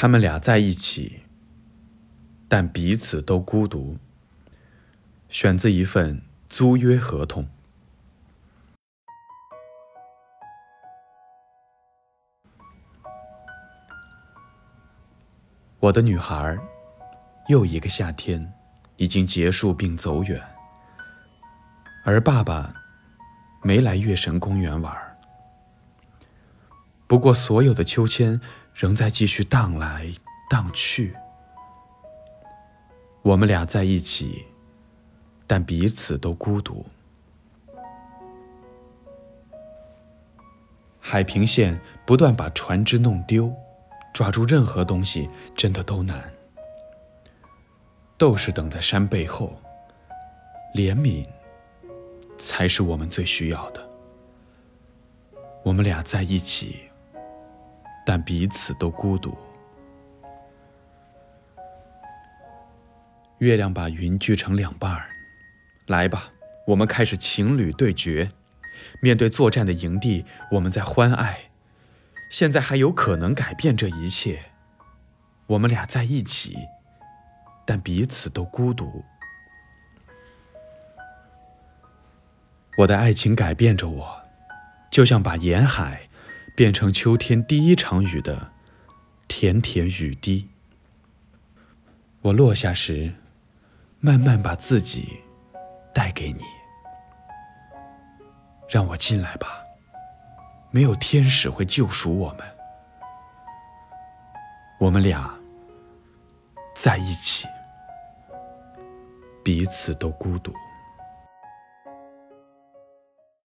他们俩在一起，但彼此都孤独。选自一份租约合同。我的女孩，又一个夏天已经结束并走远，而爸爸没来月神公园玩。不过，所有的秋千仍在继续荡来荡去。我们俩在一起，但彼此都孤独。海平线不断把船只弄丢。抓住任何东西真的都难。斗士等在山背后，怜悯才是我们最需要的。我们俩在一起，但彼此都孤独。月亮把云锯成两半儿，来吧，我们开始情侣对决。面对作战的营地，我们在欢爱。现在还有可能改变这一切。我们俩在一起，但彼此都孤独。我的爱情改变着我，就像把沿海变成秋天第一场雨的甜甜雨滴。我落下时，慢慢把自己带给你。让我进来吧。没有天使会救赎我们，我们俩在一起，彼此都孤独。